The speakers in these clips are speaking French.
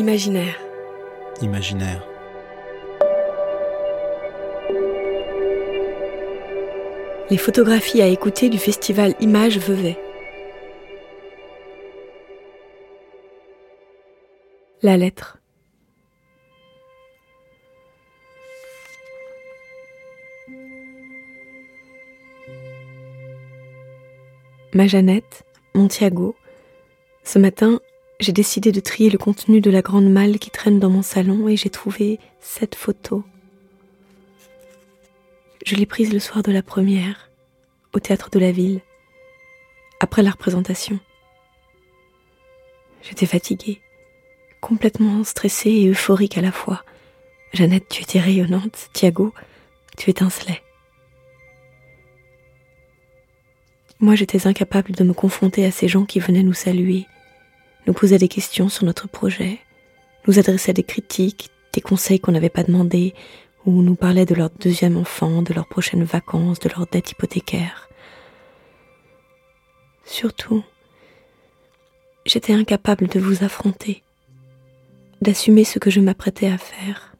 Imaginaire. Imaginaire. Les photographies à écouter du festival Images Vevey. La lettre. Ma Jeannette, mon Thiago, ce matin, j'ai décidé de trier le contenu de la grande malle qui traîne dans mon salon et j'ai trouvé cette photo. Je l'ai prise le soir de la première, au théâtre de la ville, après la représentation. J'étais fatiguée, complètement stressée et euphorique à la fois. Jeannette, tu étais rayonnante, Thiago, tu étincelais. Moi, j'étais incapable de me confronter à ces gens qui venaient nous saluer, nous posait des questions sur notre projet, nous adressait des critiques, des conseils qu'on n'avait pas demandés, ou nous parlait de leur deuxième enfant, de leurs prochaines vacances, de leurs dettes hypothécaires. Surtout, j'étais incapable de vous affronter, d'assumer ce que je m'apprêtais à faire.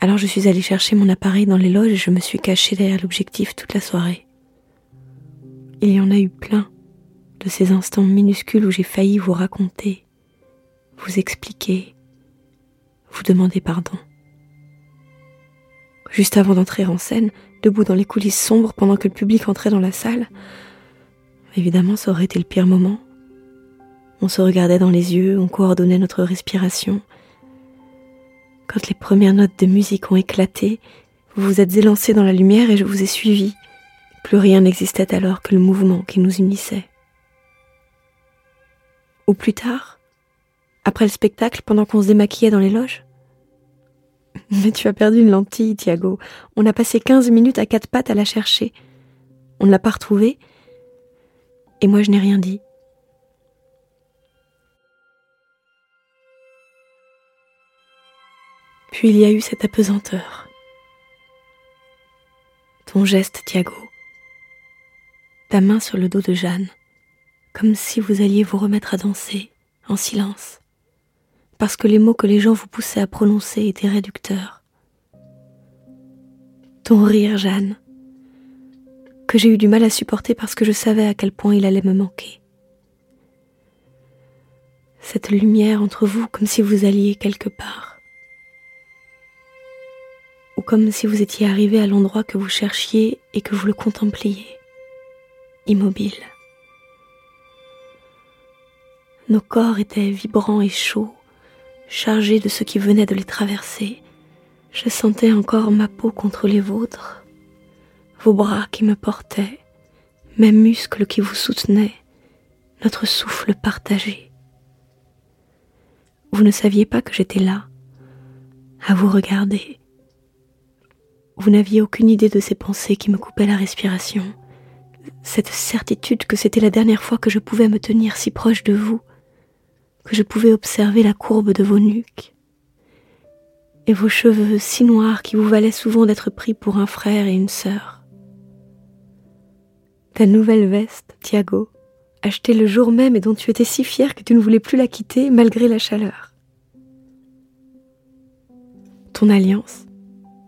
Alors je suis allée chercher mon appareil dans les loges et je me suis cachée derrière l'objectif toute la soirée. Il y en a eu plein de ces instants minuscules où j'ai failli vous raconter, vous expliquer, vous demander pardon. Juste avant d'entrer en scène, debout dans les coulisses sombres pendant que le public entrait dans la salle, évidemment ça aurait été le pire moment. On se regardait dans les yeux, on coordonnait notre respiration. Quand les premières notes de musique ont éclaté, vous vous êtes élancé dans la lumière et je vous ai suivi. Plus rien n'existait alors que le mouvement qui nous unissait. Ou plus tard, après le spectacle, pendant qu'on se démaquillait dans les loges? Mais tu as perdu une lentille, Thiago. On a passé quinze minutes à quatre pattes à la chercher. On ne l'a pas retrouvée. Et moi, je n'ai rien dit. Puis il y a eu cette apesanteur. Ton geste, Thiago. Ta main sur le dos de Jeanne comme si vous alliez vous remettre à danser, en silence, parce que les mots que les gens vous poussaient à prononcer étaient réducteurs. Ton rire, Jeanne, que j'ai eu du mal à supporter parce que je savais à quel point il allait me manquer. Cette lumière entre vous comme si vous alliez quelque part. Ou comme si vous étiez arrivé à l'endroit que vous cherchiez et que vous le contempliez, immobile. Nos corps étaient vibrants et chauds, chargés de ce qui venait de les traverser. Je sentais encore ma peau contre les vôtres, vos bras qui me portaient, mes muscles qui vous soutenaient, notre souffle partagé. Vous ne saviez pas que j'étais là, à vous regarder. Vous n'aviez aucune idée de ces pensées qui me coupaient la respiration, cette certitude que c'était la dernière fois que je pouvais me tenir si proche de vous que je pouvais observer la courbe de vos nuques et vos cheveux si noirs qui vous valaient souvent d'être pris pour un frère et une sœur. Ta nouvelle veste, Thiago, achetée le jour même et dont tu étais si fier que tu ne voulais plus la quitter malgré la chaleur. Ton alliance,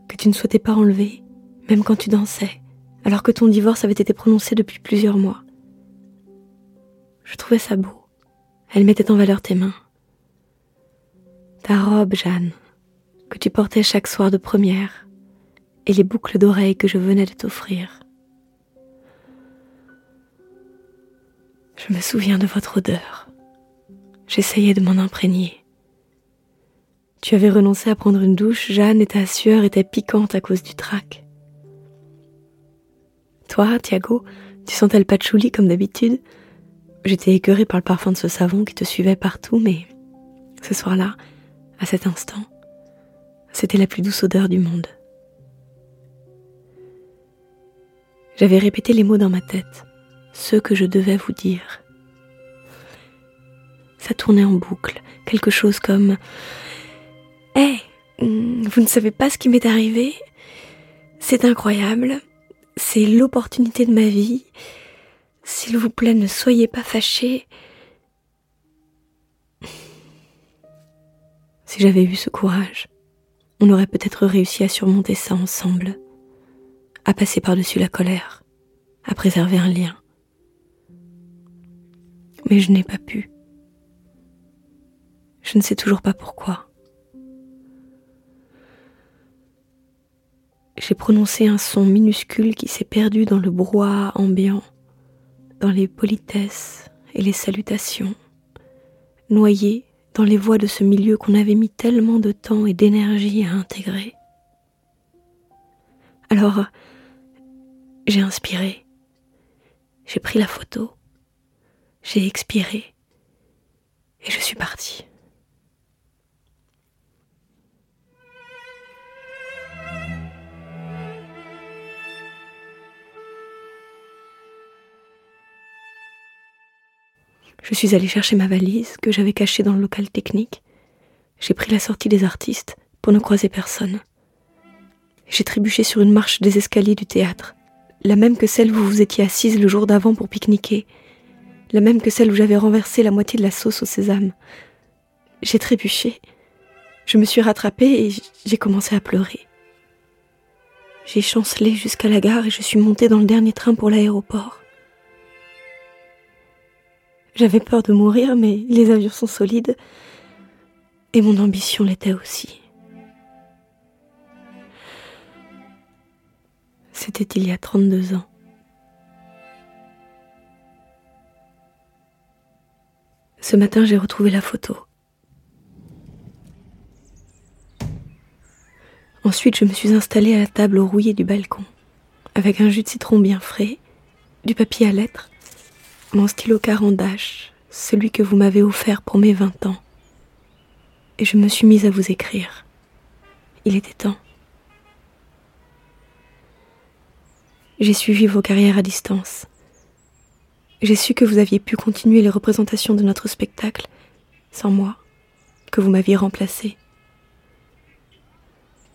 que tu ne souhaitais pas enlever, même quand tu dansais, alors que ton divorce avait été prononcé depuis plusieurs mois. Je trouvais ça beau. Elle mettait en valeur tes mains. Ta robe, Jeanne, que tu portais chaque soir de première, et les boucles d'oreilles que je venais de t'offrir. Je me souviens de votre odeur. J'essayais de m'en imprégner. Tu avais renoncé à prendre une douche, Jeanne, et ta sueur était piquante à cause du trac. Toi, Thiago, tu sentais le patchouli comme d'habitude, J'étais écœurée par le parfum de ce savon qui te suivait partout, mais ce soir-là, à cet instant, c'était la plus douce odeur du monde. J'avais répété les mots dans ma tête, ceux que je devais vous dire. Ça tournait en boucle, quelque chose comme Hé, vous ne savez pas ce qui m'est arrivé? C'est incroyable, c'est l'opportunité de ma vie, s'il vous plaît, ne soyez pas fâchés. Si j'avais eu ce courage, on aurait peut-être réussi à surmonter ça ensemble, à passer par-dessus la colère, à préserver un lien. Mais je n'ai pas pu. Je ne sais toujours pas pourquoi. J'ai prononcé un son minuscule qui s'est perdu dans le brouhaha ambiant, dans les politesses et les salutations, noyé dans les voix de ce milieu qu'on avait mis tellement de temps et d'énergie à intégrer. Alors, j'ai inspiré, j'ai pris la photo, j'ai expiré et je suis partie. Je suis allée chercher ma valise que j'avais cachée dans le local technique. J'ai pris la sortie des artistes pour ne croiser personne. J'ai trébuché sur une marche des escaliers du théâtre, la même que celle où vous étiez assise le jour d'avant pour pique-niquer, la même que celle où j'avais renversé la moitié de la sauce au sésame. J'ai trébuché. Je me suis rattrapée et j'ai commencé à pleurer. J'ai chancelé jusqu'à la gare et je suis montée dans le dernier train pour l'aéroport. J'avais peur de mourir, mais les avions sont solides, et mon ambition l'était aussi. C'était il y a 32 ans. Ce matin, j'ai retrouvé la photo. Ensuite, je me suis installée à la table rouillée du balcon, avec un jus de citron bien frais, du papier à lettres mon stylo carandache, celui que vous m'avez offert pour mes vingt ans. Et je me suis mise à vous écrire. Il était temps. J'ai suivi vos carrières à distance. J'ai su que vous aviez pu continuer les représentations de notre spectacle sans moi, que vous m'aviez remplacé.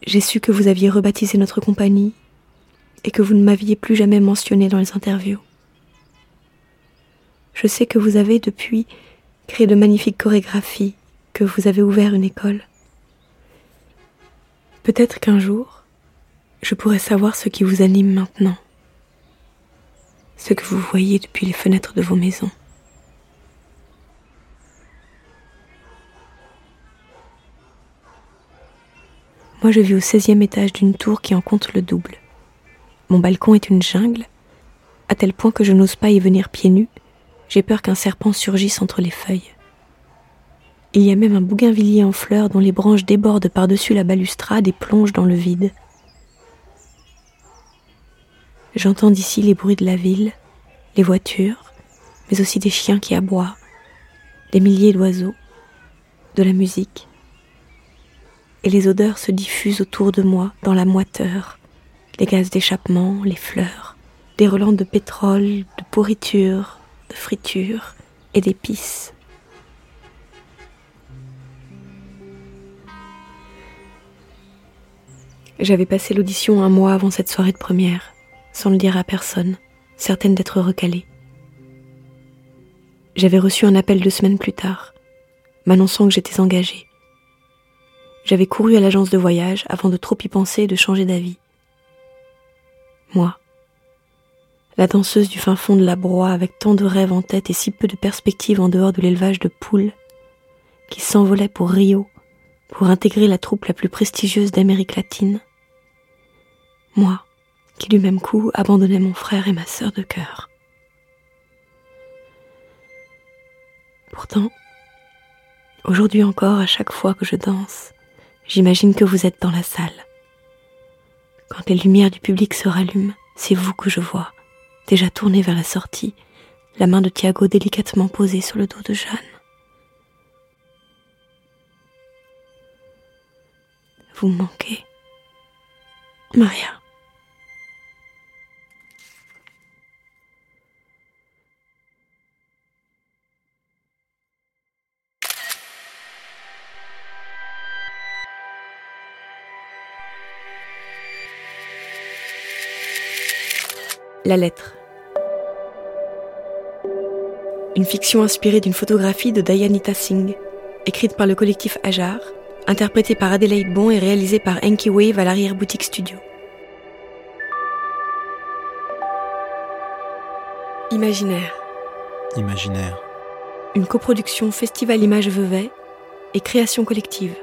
J'ai su que vous aviez rebaptisé notre compagnie et que vous ne m'aviez plus jamais mentionné dans les interviews. Je sais que vous avez depuis créé de magnifiques chorégraphies, que vous avez ouvert une école. Peut-être qu'un jour, je pourrai savoir ce qui vous anime maintenant, ce que vous voyez depuis les fenêtres de vos maisons. Moi, je vis au 16e étage d'une tour qui en compte le double. Mon balcon est une jungle, à tel point que je n'ose pas y venir pieds nus, j'ai peur qu'un serpent surgisse entre les feuilles. Il y a même un bougainvillier en fleurs dont les branches débordent par-dessus la balustrade et plongent dans le vide. J'entends d'ici les bruits de la ville, les voitures, mais aussi des chiens qui aboient, des milliers d'oiseaux, de la musique. Et les odeurs se diffusent autour de moi dans la moiteur, les gaz d'échappement, les fleurs, des relents de pétrole, de pourriture, friture et d'épices. J'avais passé l'audition un mois avant cette soirée de première, sans le dire à personne, certaine d'être recalée. J'avais reçu un appel deux semaines plus tard, m'annonçant que j'étais engagée. J'avais couru à l'agence de voyage avant de trop y penser et de changer d'avis. Moi, la danseuse du fin fond de la broie avec tant de rêves en tête et si peu de perspectives en dehors de l'élevage de poules, qui s'envolait pour Rio, pour intégrer la troupe la plus prestigieuse d'Amérique latine. Moi, qui du même coup abandonnais mon frère et ma sœur de cœur. Pourtant, aujourd'hui encore, à chaque fois que je danse, j'imagine que vous êtes dans la salle. Quand les lumières du public se rallument, c'est vous que je vois déjà tourné vers la sortie, la main de Thiago délicatement posée sur le dos de Jeanne. Vous me manquez, Maria. La lettre. Une fiction inspirée d'une photographie de Dayanita Singh, écrite par le collectif Ajar, interprété par Adelaide Bon et réalisé par Enki Wave à l'arrière-boutique studio. Imaginaire. Imaginaire. Une coproduction Festival Image Vevey et création collective.